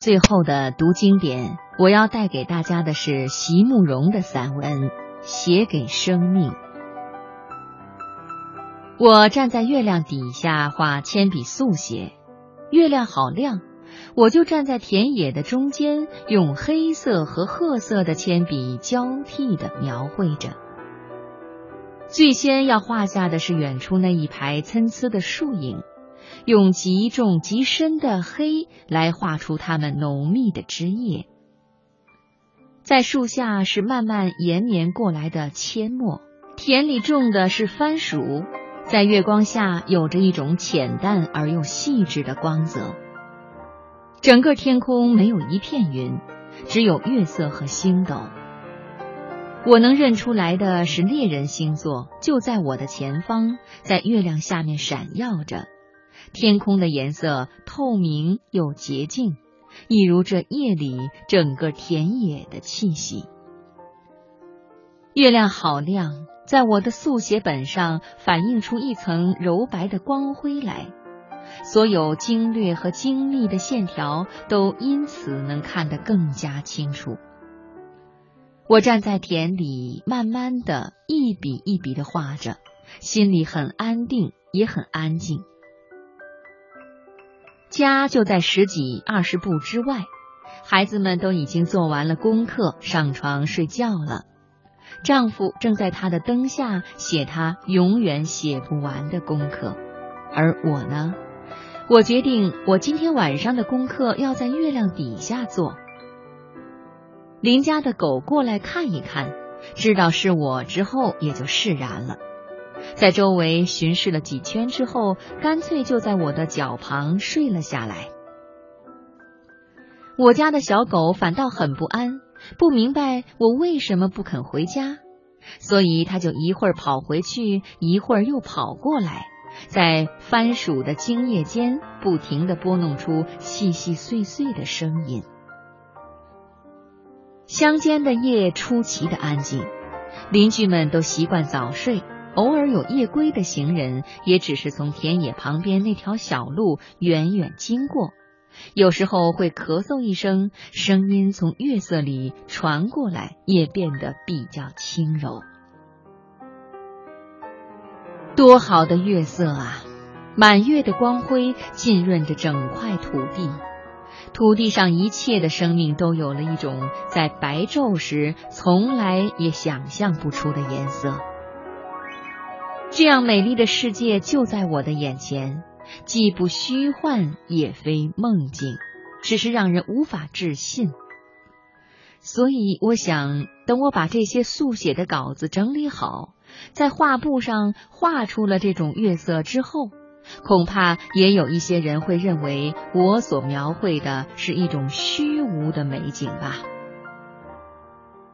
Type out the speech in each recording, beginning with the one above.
最后的读经典，我要带给大家的是席慕容的散文《写给生命》。我站在月亮底下画铅笔速写，月亮好亮，我就站在田野的中间，用黑色和褐色的铅笔交替的描绘着。最先要画下的是远处那一排参差的树影。用极重极深的黑来画出它们浓密的枝叶，在树下是慢慢延绵过来的阡陌，田里种的是番薯，在月光下有着一种浅淡而又细致的光泽。整个天空没有一片云，只有月色和星斗。我能认出来的是猎人星座就在我的前方，在月亮下面闪耀着。天空的颜色透明又洁净，一如这夜里整个田野的气息。月亮好亮，在我的速写本上反映出一层柔白的光辉来，所有精略和精密的线条都因此能看得更加清楚。我站在田里，慢慢的一笔一笔的画着，心里很安定，也很安静。家就在十几二十步之外，孩子们都已经做完了功课，上床睡觉了。丈夫正在他的灯下写他永远写不完的功课，而我呢，我决定我今天晚上的功课要在月亮底下做。邻家的狗过来看一看，知道是我之后，也就释然了。在周围巡视了几圈之后，干脆就在我的脚旁睡了下来。我家的小狗反倒很不安，不明白我为什么不肯回家，所以它就一会儿跑回去，一会儿又跑过来，在番薯的茎叶间不停的拨弄出细细碎碎的声音。乡间的夜出奇的安静，邻居们都习惯早睡。偶尔有夜归的行人，也只是从田野旁边那条小路远远经过，有时候会咳嗽一声，声音从月色里传过来，也变得比较轻柔。多好的月色啊！满月的光辉浸润着整块土地，土地上一切的生命都有了一种在白昼时从来也想象不出的颜色。这样美丽的世界就在我的眼前，既不虚幻，也非梦境，只是让人无法置信。所以，我想等我把这些速写的稿子整理好，在画布上画出了这种月色之后，恐怕也有一些人会认为我所描绘的是一种虚无的美景吧。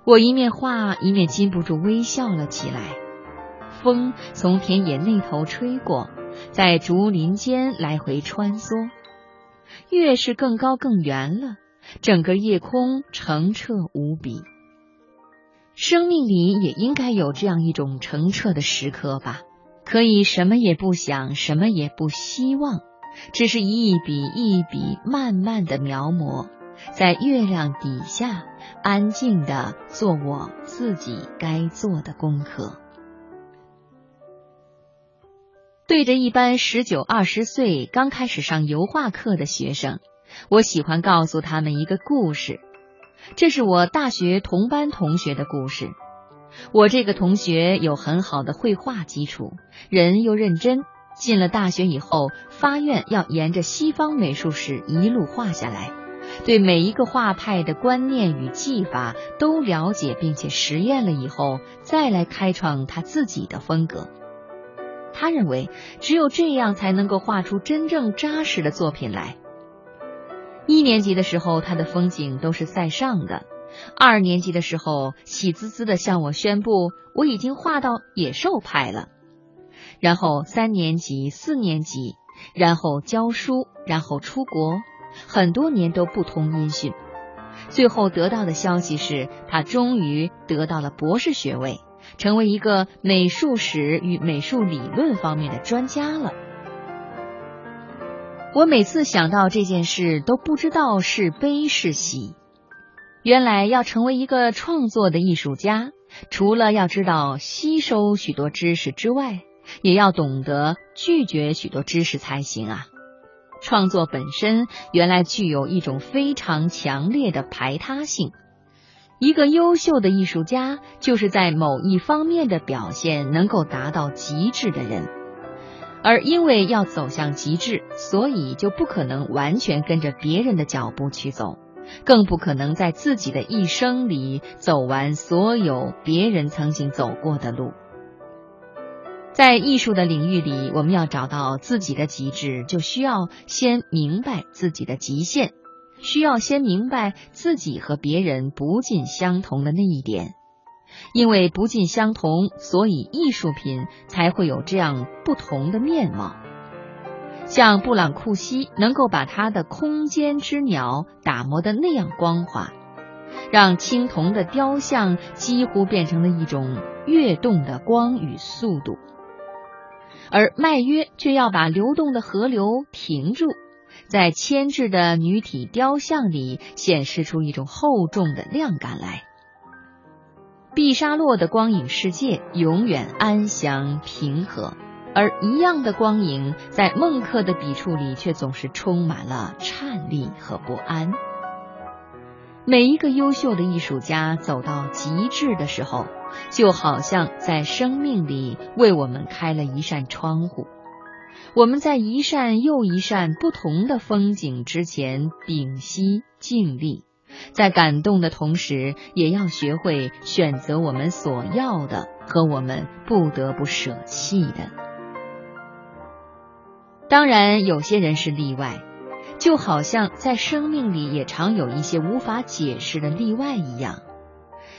我一面画，一面禁不住微笑了起来。风从田野那头吹过，在竹林间来回穿梭。月是更高更圆了，整个夜空澄澈无比。生命里也应该有这样一种澄澈的时刻吧，可以什么也不想，什么也不希望，只是一笔一笔慢慢的描摹，在月亮底下安静的做我自己该做的功课。对着一班十九二十岁刚开始上油画课的学生，我喜欢告诉他们一个故事。这是我大学同班同学的故事。我这个同学有很好的绘画基础，人又认真。进了大学以后，发愿要沿着西方美术史一路画下来，对每一个画派的观念与技法都了解，并且实验了以后，再来开创他自己的风格。他认为，只有这样才能够画出真正扎实的作品来。一年级的时候，他的风景都是塞上的；二年级的时候，喜滋滋的向我宣布，我已经画到野兽派了。然后三年级、四年级，然后教书，然后出国，很多年都不通音讯。最后得到的消息是他终于得到了博士学位。成为一个美术史与美术理论方面的专家了。我每次想到这件事，都不知道是悲是喜。原来要成为一个创作的艺术家，除了要知道吸收许多知识之外，也要懂得拒绝许多知识才行啊。创作本身原来具有一种非常强烈的排他性。一个优秀的艺术家，就是在某一方面的表现能够达到极致的人。而因为要走向极致，所以就不可能完全跟着别人的脚步去走，更不可能在自己的一生里走完所有别人曾经走过的路。在艺术的领域里，我们要找到自己的极致，就需要先明白自己的极限，需要先明白自己和别人不尽相同的那一点。因为不尽相同，所以艺术品才会有这样不同的面貌。像布朗库西能够把他的空间之鸟打磨的那样光滑，让青铜的雕像几乎变成了一种跃动的光与速度，而麦约却要把流动的河流停住，在铅制的女体雕像里显示出一种厚重的亮感来。毕沙洛的光影世界永远安详平和，而一样的光影在孟克的笔触里却总是充满了颤栗和不安。每一个优秀的艺术家走到极致的时候，就好像在生命里为我们开了一扇窗户，我们在一扇又一扇不同的风景之前屏息静立。在感动的同时，也要学会选择我们所要的和我们不得不舍弃的。当然，有些人是例外，就好像在生命里也常有一些无法解释的例外一样。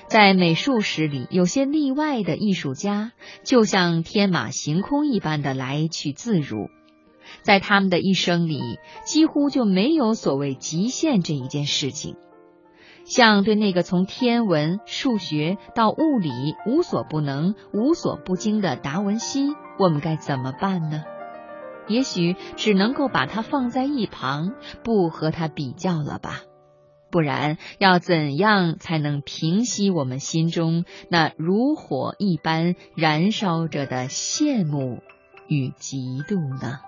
在美术史里，有些例外的艺术家，就像天马行空一般的来去自如，在他们的一生里，几乎就没有所谓极限这一件事情。像对那个从天文、数学到物理无所不能、无所不精的达文西，我们该怎么办呢？也许只能够把它放在一旁，不和他比较了吧。不然，要怎样才能平息我们心中那如火一般燃烧着的羡慕与嫉妒呢？